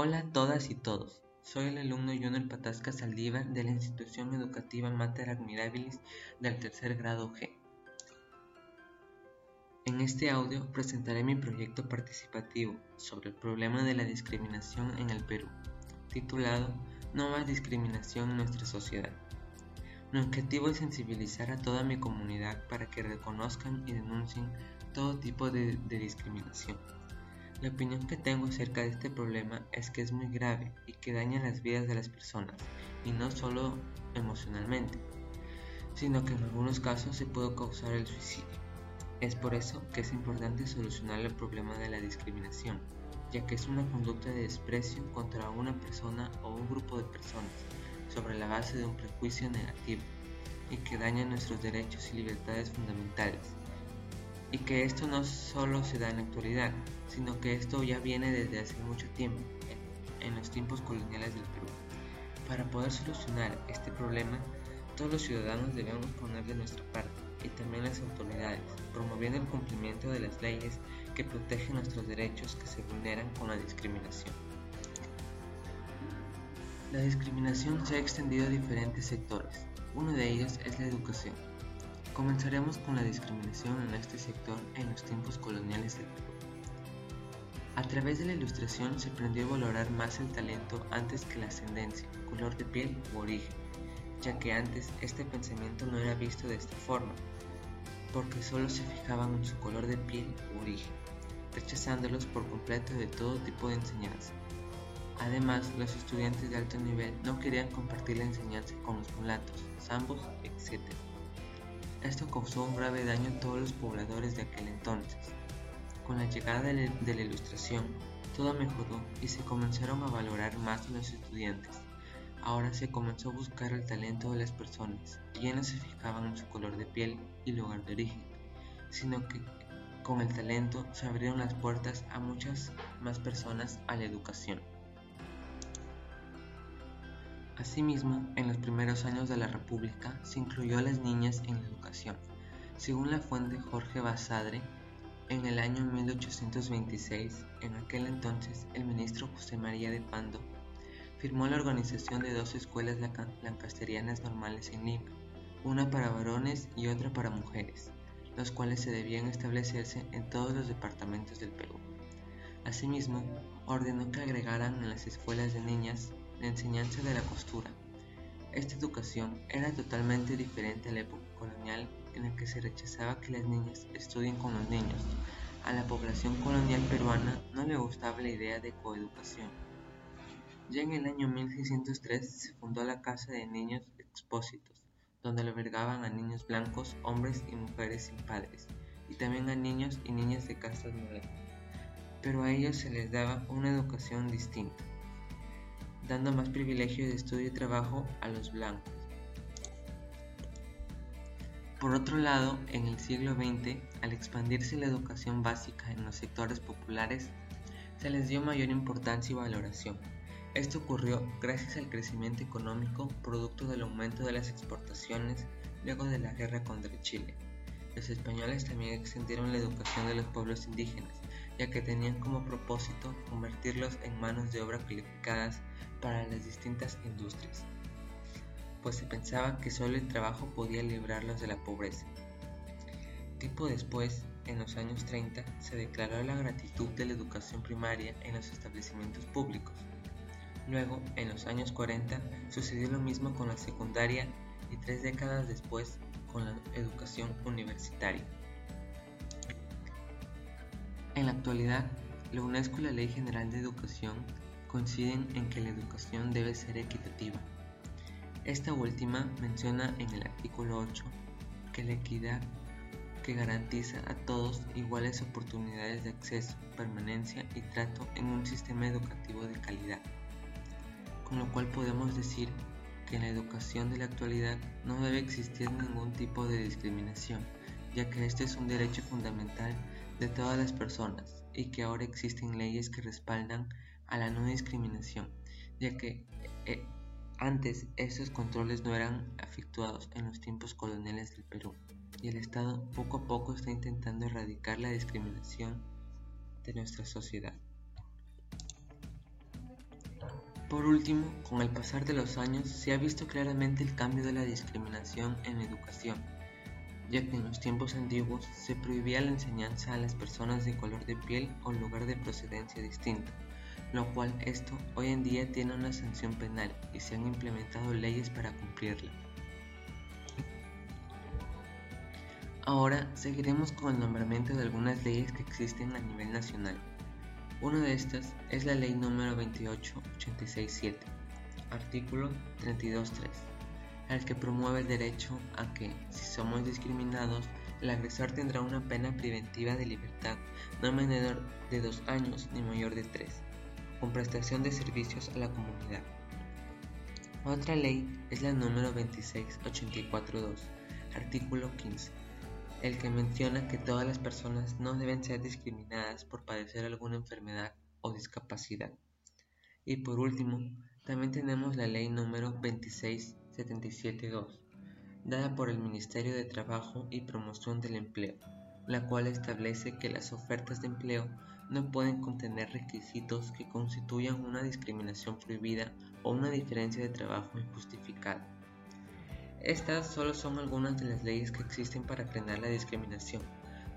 Hola a todas y todos. Soy el alumno Junior Patasca Saldívar de la institución educativa Mater Admirabilis del tercer grado G. En este audio presentaré mi proyecto participativo sobre el problema de la discriminación en el Perú, titulado No más discriminación en nuestra sociedad. Mi objetivo es sensibilizar a toda mi comunidad para que reconozcan y denuncien todo tipo de, de discriminación la opinión que tengo acerca de este problema es que es muy grave y que daña las vidas de las personas, y no solo emocionalmente, sino que en algunos casos se puede causar el suicidio. Es por eso que es importante solucionar el problema de la discriminación, ya que es una conducta de desprecio contra una persona o un grupo de personas sobre la base de un prejuicio negativo y que daña nuestros derechos y libertades fundamentales, y que esto no solo se da en la actualidad, sino que esto ya viene desde hace mucho tiempo, en los tiempos coloniales del Perú. Para poder solucionar este problema, todos los ciudadanos debemos poner de nuestra parte y también las autoridades, promoviendo el cumplimiento de las leyes que protegen nuestros derechos que se vulneran con la discriminación. La discriminación se ha extendido a diferentes sectores. Uno de ellos es la educación. Comenzaremos con la discriminación en este sector en los tiempos coloniales del Perú. A través de la ilustración se aprendió a valorar más el talento antes que la ascendencia, color de piel u origen, ya que antes este pensamiento no era visto de esta forma, porque solo se fijaban en su color de piel u origen, rechazándolos por completo de todo tipo de enseñanza. Además, los estudiantes de alto nivel no querían compartir la enseñanza con los mulatos, zambos, etc. Esto causó un grave daño a todos los pobladores de aquel entonces. Con la llegada de la Ilustración, todo mejoró y se comenzaron a valorar más los estudiantes. Ahora se comenzó a buscar el talento de las personas ya no se fijaban en su color de piel y lugar de origen, sino que con el talento se abrieron las puertas a muchas más personas a la educación. Asimismo, en los primeros años de la República se incluyó a las niñas en la educación. Según la fuente Jorge Basadre, en el año 1826, en aquel entonces, el ministro José María de Pando firmó la organización de dos escuelas lancasterianas normales en Lima, una para varones y otra para mujeres, los cuales se debían establecerse en todos los departamentos del Perú. Asimismo, ordenó que agregaran en las escuelas de niñas la enseñanza de la costura. Esta educación era totalmente diferente a la época colonial en la que se rechazaba que las niñas estudien con los niños. A la población colonial peruana no le gustaba la idea de coeducación. Ya en el año 1603 se fundó la Casa de Niños Expósitos, donde albergaban a niños blancos, hombres y mujeres sin padres, y también a niños y niñas de castas modernas. Pero a ellos se les daba una educación distinta dando más privilegios de estudio y trabajo a los blancos. Por otro lado, en el siglo XX, al expandirse la educación básica en los sectores populares, se les dio mayor importancia y valoración. Esto ocurrió gracias al crecimiento económico producto del aumento de las exportaciones luego de la guerra contra Chile. Los españoles también extendieron la educación de los pueblos indígenas, ya que tenían como propósito convertirlos en manos de obra calificadas para las distintas industrias, pues se pensaba que solo el trabajo podía librarlos de la pobreza. Tiempo después, en los años 30, se declaró la gratitud de la educación primaria en los establecimientos públicos. Luego, en los años 40, sucedió lo mismo con la secundaria y tres décadas después con la educación universitaria. En la actualidad, la UNESCO y la Ley General de Educación coinciden en que la educación debe ser equitativa. Esta última menciona en el artículo 8 que la equidad que garantiza a todos iguales oportunidades de acceso, permanencia y trato en un sistema educativo de calidad. Con lo cual podemos decir que en la educación de la actualidad no debe existir ningún tipo de discriminación, ya que este es un derecho fundamental de todas las personas y que ahora existen leyes que respaldan a la no discriminación, ya que eh, antes esos controles no eran efectuados en los tiempos coloniales del Perú y el Estado poco a poco está intentando erradicar la discriminación de nuestra sociedad. Por último, con el pasar de los años se ha visto claramente el cambio de la discriminación en la educación, ya que en los tiempos antiguos se prohibía la enseñanza a las personas de color de piel o lugar de procedencia distinto, lo cual esto hoy en día tiene una sanción penal y se han implementado leyes para cumplirla. Ahora seguiremos con el nombramiento de algunas leyes que existen a nivel nacional. Una de estas es la Ley número 28867, artículo 32.3, al que promueve el derecho a que, si somos discriminados, el agresor tendrá una pena preventiva de libertad no menor de dos años ni mayor de tres, con prestación de servicios a la comunidad. Otra ley es la número 26842, artículo 15 el que menciona que todas las personas no deben ser discriminadas por padecer alguna enfermedad o discapacidad. Y por último, también tenemos la ley número 26772, dada por el Ministerio de Trabajo y Promoción del Empleo, la cual establece que las ofertas de empleo no pueden contener requisitos que constituyan una discriminación prohibida o una diferencia de trabajo injustificada. Estas solo son algunas de las leyes que existen para frenar la discriminación.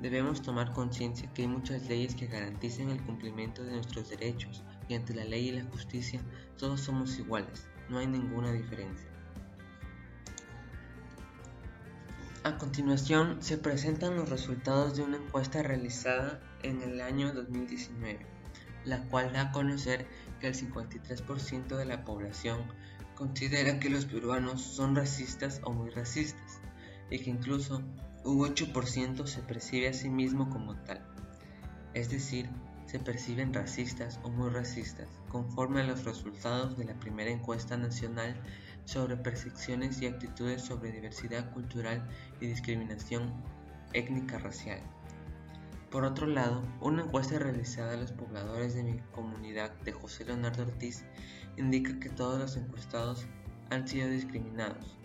Debemos tomar conciencia que hay muchas leyes que garanticen el cumplimiento de nuestros derechos y ante la ley y la justicia todos somos iguales, no hay ninguna diferencia. A continuación se presentan los resultados de una encuesta realizada en el año 2019, la cual da a conocer que el 53% de la población considera que los peruanos son racistas o muy racistas, y que incluso un 8% se percibe a sí mismo como tal. Es decir, se perciben racistas o muy racistas, conforme a los resultados de la primera encuesta nacional sobre percepciones y actitudes sobre diversidad cultural y discriminación étnica racial. Por otro lado, una encuesta realizada a los pobladores de mi comunidad de José Leonardo Ortiz indica que todos los encuestados han sido discriminados,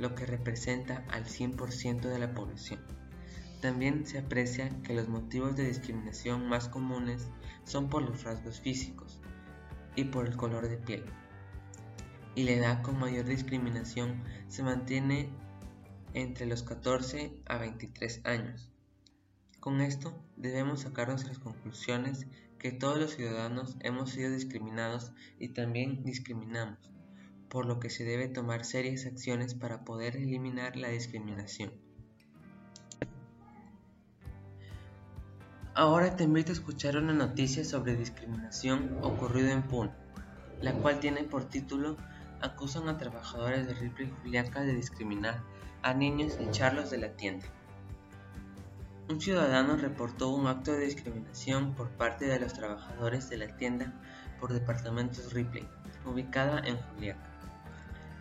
lo que representa al 100% de la población. También se aprecia que los motivos de discriminación más comunes son por los rasgos físicos y por el color de piel. Y la edad con mayor discriminación se mantiene entre los 14 a 23 años. Con esto debemos sacar nuestras conclusiones que todos los ciudadanos hemos sido discriminados y también discriminamos, por lo que se debe tomar serias acciones para poder eliminar la discriminación. Ahora te invito a escuchar una noticia sobre discriminación ocurrida en Puno, la cual tiene por título Acusan a trabajadores de Ripley Juliaca de discriminar a niños y echarlos de la tienda. Un ciudadano reportó un acto de discriminación por parte de los trabajadores de la tienda por departamentos Ripley, ubicada en Juliaca.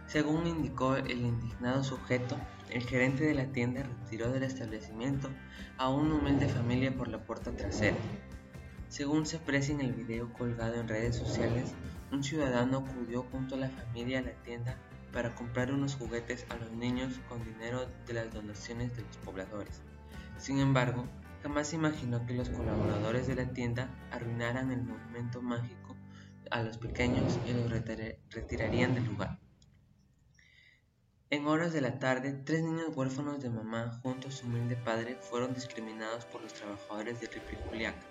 Según indicó el indignado sujeto, el gerente de la tienda retiró del establecimiento a una humilde familia por la puerta trasera. Según se aprecia en el video colgado en redes sociales, un ciudadano acudió junto a la familia a la tienda para comprar unos juguetes a los niños con dinero de las donaciones de los pobladores. Sin embargo, jamás imaginó que los colaboradores de la tienda arruinaran el movimiento mágico a los pequeños y los retirarían del lugar. En horas de la tarde, tres niños huérfanos de mamá junto a su humilde padre fueron discriminados por los trabajadores de Juliaca,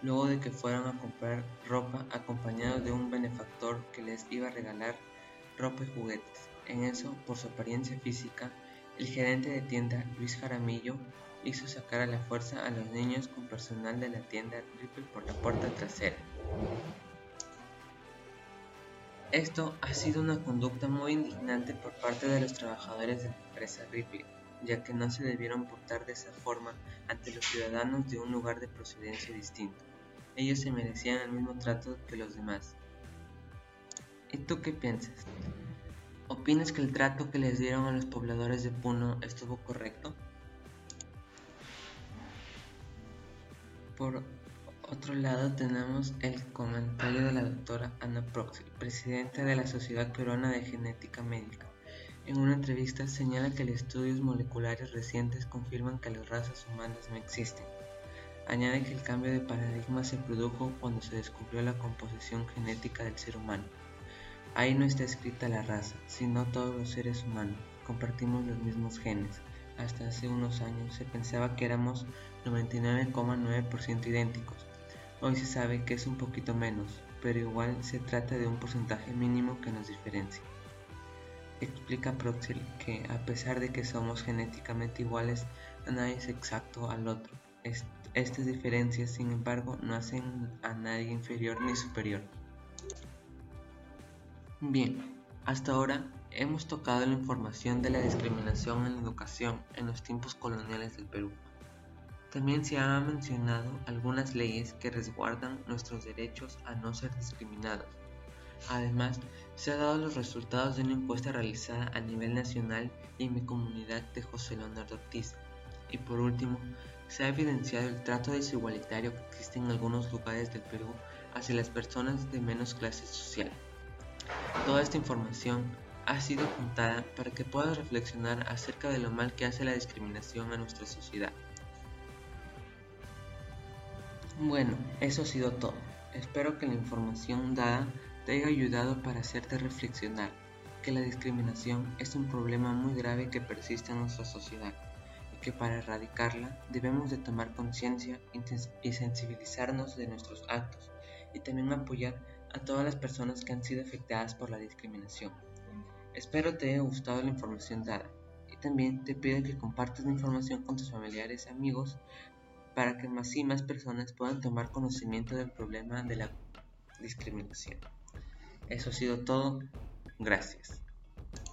luego de que fueran a comprar ropa acompañados de un benefactor que les iba a regalar ropa y juguetes. En eso, por su apariencia física, el gerente de tienda, Luis Jaramillo, hizo sacar a la fuerza a los niños con personal de la tienda Ripple por la puerta trasera. Esto ha sido una conducta muy indignante por parte de los trabajadores de la empresa Ripple, ya que no se debieron portar de esa forma ante los ciudadanos de un lugar de procedencia distinto. Ellos se merecían el mismo trato que los demás. ¿Y tú qué piensas? ¿Opinas que el trato que les dieron a los pobladores de Puno estuvo correcto? Por otro lado tenemos el comentario de la doctora Ana Proxy, presidenta de la Sociedad Peruana de Genética Médica. En una entrevista señala que los estudios moleculares recientes confirman que las razas humanas no existen. Añade que el cambio de paradigma se produjo cuando se descubrió la composición genética del ser humano. Ahí no está escrita la raza, sino todos los seres humanos. Compartimos los mismos genes. Hasta hace unos años se pensaba que éramos 99,9% idénticos. Hoy se sabe que es un poquito menos, pero igual se trata de un porcentaje mínimo que nos diferencia. Explica Proxel que a pesar de que somos genéticamente iguales, nadie es exacto al otro. estas diferencias, sin embargo, no hacen a nadie inferior ni superior. Bien, hasta ahora hemos tocado la información de la discriminación en la educación en los tiempos coloniales del Perú. También se han mencionado algunas leyes que resguardan nuestros derechos a no ser discriminados. Además, se han dado los resultados de una encuesta realizada a nivel nacional y en mi comunidad de José Leonardo Ortiz. Y por último, se ha evidenciado el trato desigualitario que existe en algunos lugares del Perú hacia las personas de menos clase social. Toda esta información ha sido juntada para que puedas reflexionar acerca de lo mal que hace la discriminación a nuestra sociedad. Bueno, eso ha sido todo. Espero que la información dada te haya ayudado para hacerte reflexionar que la discriminación es un problema muy grave que persiste en nuestra sociedad y que para erradicarla debemos de tomar conciencia y sensibilizarnos de nuestros actos y también apoyar a todas las personas que han sido afectadas por la discriminación. Espero te haya gustado la información dada y también te pido que compartas la información con tus familiares y amigos para que más y más personas puedan tomar conocimiento del problema de la discriminación. Eso ha sido todo. Gracias.